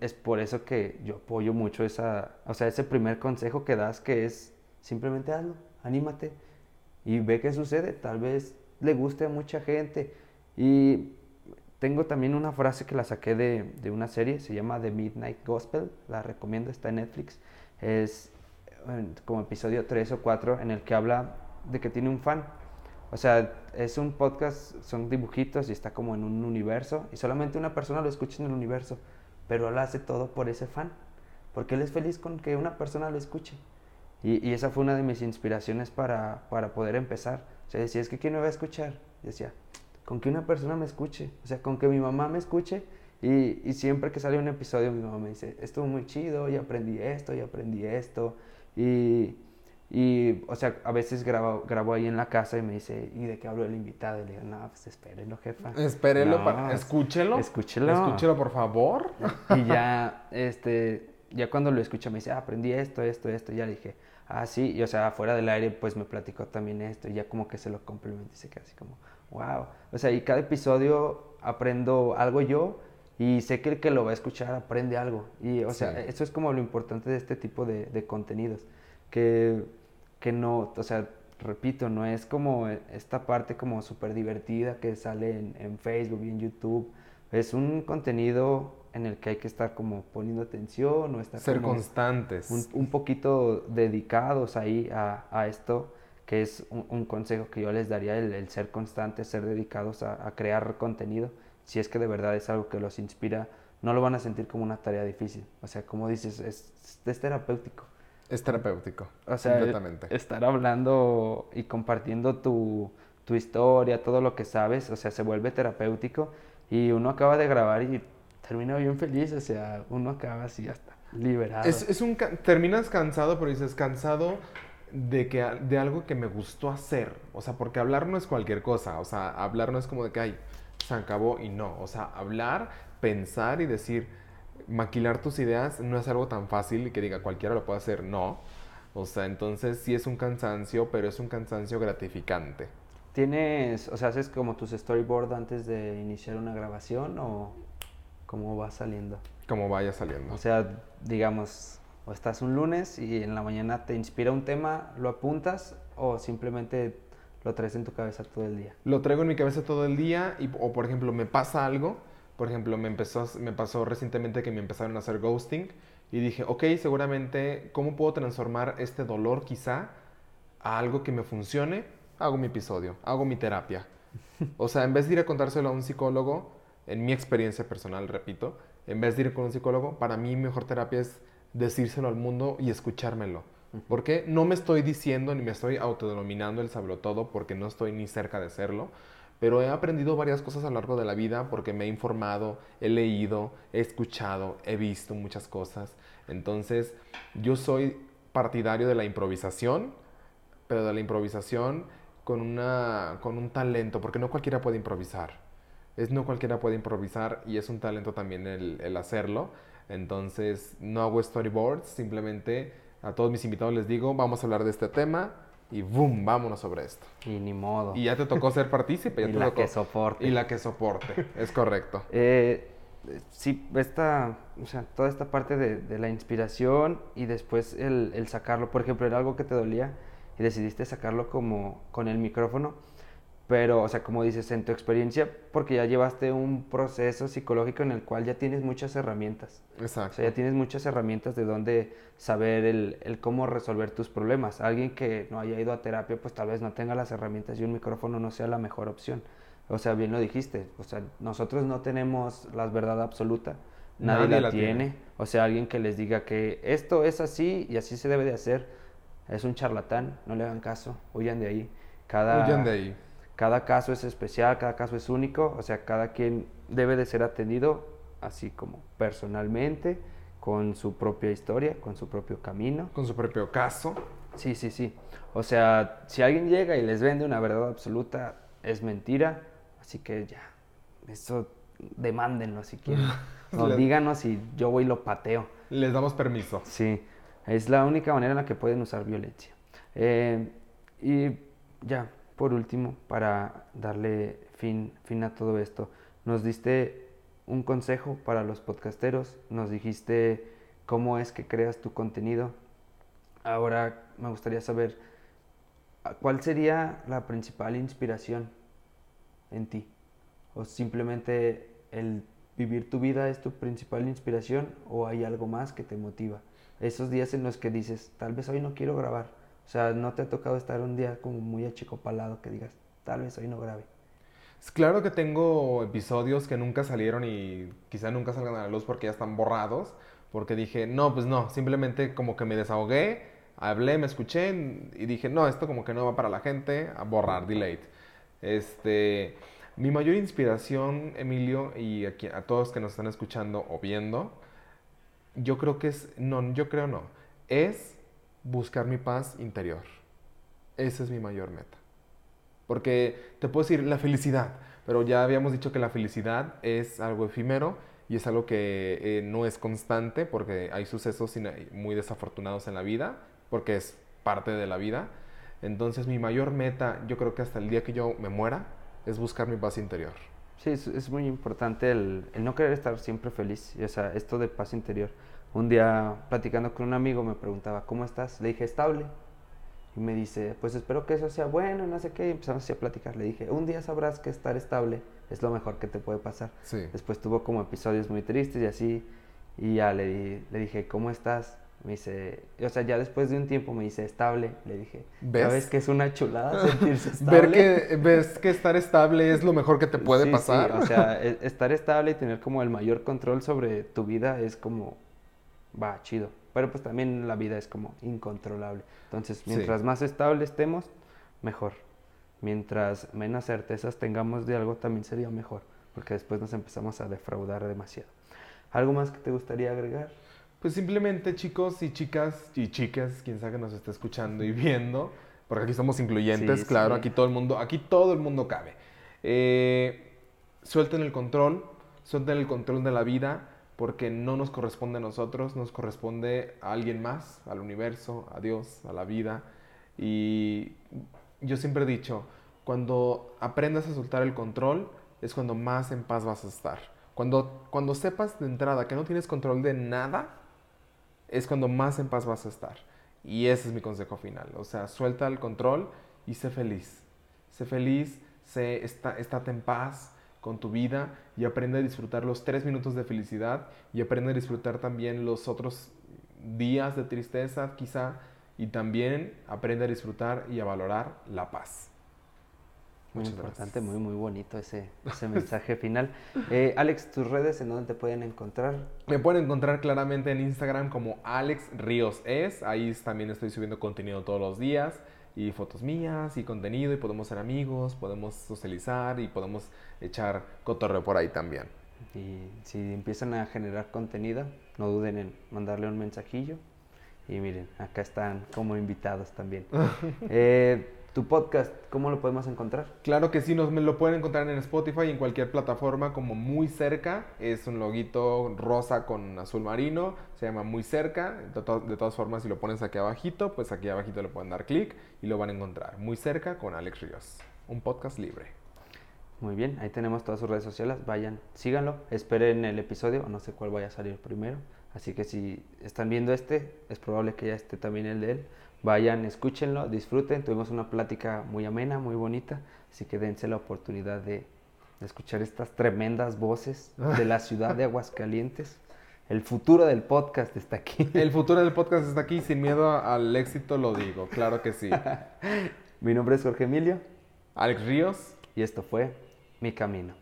es por eso que yo apoyo mucho esa, o sea, ese primer consejo que das que es simplemente hazlo, anímate y ve qué sucede. Tal vez le guste a mucha gente. Y tengo también una frase que la saqué de, de una serie, se llama The Midnight Gospel, la recomiendo, está en Netflix. Es como episodio 3 o 4 en el que habla de que tiene un fan. O sea, es un podcast, son dibujitos y está como en un universo y solamente una persona lo escucha en el universo pero él hace todo por ese fan, porque él es feliz con que una persona lo escuche. Y, esa fue una de mis inspiraciones para, para, poder empezar. O sea, decía, es que ¿quién me va a escuchar? decía, con que una persona me escuche, o sea, con que mi mamá me escuche. Y, y siempre que sale un episodio, mi mamá me dice, estuvo muy chido, y aprendí esto, y aprendí esto. Y, y, o sea, a veces grabo, grabo ahí en la casa y me dice, ¿y de qué hablo el invitado? Y le digo, no, pues espérenlo, jefa. Espérenlo, para... escúchelo. Escúchelo. Escúchelo, por favor. Y ya, este, ya cuando lo escucha me dice, ah, aprendí esto, esto, esto. Y ya le dije, ah, sí. Y o sea, fuera del aire, pues me platicó también esto. Y ya como que se lo complemento y se queda así como, wow. O sea, y cada episodio aprendo algo yo y sé que el que lo va a escuchar aprende algo. Y, o sea, eso es como lo importante de este tipo de, de contenidos. Que que no, o sea, repito, no es como esta parte como súper divertida que sale en, Facebook y en YouTube. Es un contenido en el que hay que estar como poniendo atención o estar Ser como constantes. un, un poquito dedicados ahí a, a esto, que es un, un consejo que yo les daría, el, el ser constantes, ser dedicados a, a crear contenido. Si es que de verdad es algo que los inspira, no lo van a sentir como una tarea difícil. O sea, como dices, es, es terapéutico. Es terapéutico. O sea, completamente. estar hablando y compartiendo tu, tu historia, todo lo que sabes, o sea, se vuelve terapéutico y uno acaba de grabar y termina bien feliz, o sea, uno acaba así hasta liberado. Es, es un, terminas cansado, pero dices cansado de, que, de algo que me gustó hacer. O sea, porque hablar no es cualquier cosa. O sea, hablar no es como de que, ay, se acabó y no. O sea, hablar, pensar y decir, maquilar tus ideas no es algo tan fácil y que diga cualquiera lo puede hacer. No. O sea, entonces sí es un cansancio, pero es un cansancio gratificante. ¿Tienes, o sea, haces como tus storyboard antes de iniciar una grabación o cómo va saliendo? Como vaya saliendo. O sea, digamos, o estás un lunes y en la mañana te inspira un tema, lo apuntas o simplemente lo traes en tu cabeza todo el día. Lo traigo en mi cabeza todo el día y, o por ejemplo me pasa algo, por ejemplo me, empezó, me pasó recientemente que me empezaron a hacer ghosting y dije, ok, seguramente, ¿cómo puedo transformar este dolor quizá a algo que me funcione? Hago mi episodio, hago mi terapia. O sea, en vez de ir a contárselo a un psicólogo, en mi experiencia personal, repito, en vez de ir con un psicólogo, para mí mejor terapia es decírselo al mundo y escuchármelo. Porque no me estoy diciendo ni me estoy autodenominando el todo porque no estoy ni cerca de serlo, pero he aprendido varias cosas a lo largo de la vida porque me he informado, he leído, he escuchado, he visto muchas cosas. Entonces, yo soy partidario de la improvisación, pero de la improvisación con, una, con un talento, porque no cualquiera puede improvisar. Es no cualquiera puede improvisar y es un talento también el, el hacerlo. Entonces, no hago storyboards, simplemente a todos mis invitados les digo, vamos a hablar de este tema y boom, vámonos sobre esto. Y ni modo. Y ya te tocó ser partícipe, ya Y te la tocó- que soporte. Y la que soporte, es correcto. Eh, sí, esta, o sea, toda esta parte de, de la inspiración y después el, el sacarlo, por ejemplo, era algo que te dolía y decidiste sacarlo como con el micrófono, pero, o sea, como dices, en tu experiencia, porque ya llevaste un proceso psicológico en el cual ya tienes muchas herramientas. O Exacto. sea, ya tienes muchas herramientas de dónde saber el, el cómo resolver tus problemas. Alguien que no haya ido a terapia, pues tal vez no tenga las herramientas y un micrófono no sea la mejor opción. O sea, bien lo dijiste. O sea, nosotros no tenemos la verdad absoluta. Nadie, Nadie la, la tiene. tiene. O sea, alguien que les diga que esto es así y así se debe de hacer, es un charlatán. No le hagan caso. Huyan de ahí. Cada, Huyan de ahí. Cada caso es especial, cada caso es único, o sea, cada quien debe de ser atendido así como personalmente, con su propia historia, con su propio camino. Con su propio caso. Sí, sí, sí. O sea, si alguien llega y les vende una verdad absoluta, es mentira, así que ya, eso demándenlo si quieren. O díganos y yo voy y lo pateo. Les damos permiso. Sí, es la única manera en la que pueden usar violencia. Eh, y ya, por último, para darle fin, fin a todo esto, nos diste un consejo para los podcasteros, nos dijiste cómo es que creas tu contenido. Ahora me gustaría saber ¿a- cuál sería la principal inspiración en ti. O simplemente el vivir tu vida es tu principal inspiración o hay algo más que te motiva. Esos días en los que dices, tal vez hoy no quiero grabar. O sea, no te ha tocado estar un día como muy achicopalado que digas, tal vez hoy no grabe. Es claro que tengo episodios que nunca salieron y quizá nunca salgan a la luz porque ya están borrados. Porque dije, no, pues no, simplemente como que me desahogué, hablé, me escuché y dije, no, esto como que no va para la gente, a borrar, delete. Este, mi mayor inspiración, Emilio, y aquí, a todos que nos están escuchando o viendo, yo creo que es, no, yo creo no, es buscar mi paz interior. Esa es mi mayor meta. Porque te puedo decir la felicidad, pero ya habíamos dicho que la felicidad es algo efímero y es algo que eh, no es constante porque hay sucesos muy desafortunados en la vida, porque es parte de la vida. Entonces mi mayor meta, yo creo que hasta el día que yo me muera, es buscar mi paz interior. Sí, es, muy importante el, el no querer estar siempre feliz. o sea, esto de paz interior. Un día platicando con un amigo me preguntaba, ¿cómo estás? Le dije, estable. Y me dice, pues espero que eso sea bueno, no sé qué. Y empezamos así a platicar. Le dije, un día sabrás que estar estable es lo mejor que te puede pasar. Sí. Después tuvo como episodios muy tristes y así. Y ya le, di- le dije, ¿cómo estás? Me dice, o sea, ya después de un tiempo me dice, estable. Le dije, ¿Ves? ¿sabes que es una chulada sentirse estable? Ver que, ves que estar estable es lo mejor que te puede Sí, sí, pasar. o sea, e- estar estable y tener como el mayor control sobre tu vida es como, va, chido. Pero pues también la vida es como incontrolable. Entonces, Sí. mientras más estable estemos, mejor. Mientras menos certezas tengamos de algo, también sería mejor. Porque después nos empezamos a defraudar demasiado. ¿Algo más que te gustaría agregar? Pues simplemente chicos y chicas y chicas, quien sea que nos esté escuchando y viendo, porque aquí somos incluyentes, Sí, claro, sí. aquí todo el mundo, aquí todo el mundo cabe. Eh, suelten el control, suelten el control de la vida, porque no nos corresponde a nosotros, nos corresponde a alguien más, al universo, a Dios, a la vida. Y yo siempre he dicho, cuando aprendas a soltar el control, es cuando más en paz vas a estar. Cuando, cuando sepas de entrada que no tienes control de nada, es cuando más en paz vas a estar. Y ese es mi consejo final. O sea, suelta el control y sé feliz. Sé feliz, sé, está, estate en paz con tu vida y aprende a disfrutar los tres minutos de felicidad y aprende a disfrutar también los otros días de tristeza quizá y también aprende a disfrutar y a valorar la paz. Muy Muchas importante, gracias. muy, muy bonito ese, ese mensaje final. Eh, Alex, tus redes, ¿en dónde te pueden encontrar? Me pueden encontrar claramente en Instagram como Alex Ríos es. Ahí también estoy subiendo contenido todos los días y fotos mías y contenido y podemos ser amigos, podemos socializar y podemos echar cotorreo por ahí también. Y si empiezan a generar contenido, no duden en mandarle un mensajillo. Y miren, acá están como invitados también. Eh, tu podcast, ¿cómo lo podemos encontrar? Claro que sí, nos me lo pueden encontrar en Spotify y en cualquier plataforma como Muy Cerca. Es un loguito rosa con azul marino, se llama Muy Cerca. De, to- de todas formas, si lo pones aquí abajito, pues aquí abajito le pueden dar clic y lo van a encontrar. Muy Cerca con Alex Ríos. Un podcast libre. Muy bien, ahí tenemos todas sus redes sociales. Vayan, síganlo, esperen el episodio, no sé cuál vaya a salir primero. Así que si están viendo este, es probable que ya esté también el de él. Vayan, escúchenlo, disfruten. Tuvimos una plática muy amena, muy bonita. Así que dense la oportunidad de, de escuchar estas tremendas voces de la ciudad de Aguascalientes. El futuro del podcast está aquí. El futuro del podcast está aquí, sin miedo al éxito lo digo, claro que sí. Mi nombre es Jorge Emilio Alex Ríos. y esto fue Mi Camino.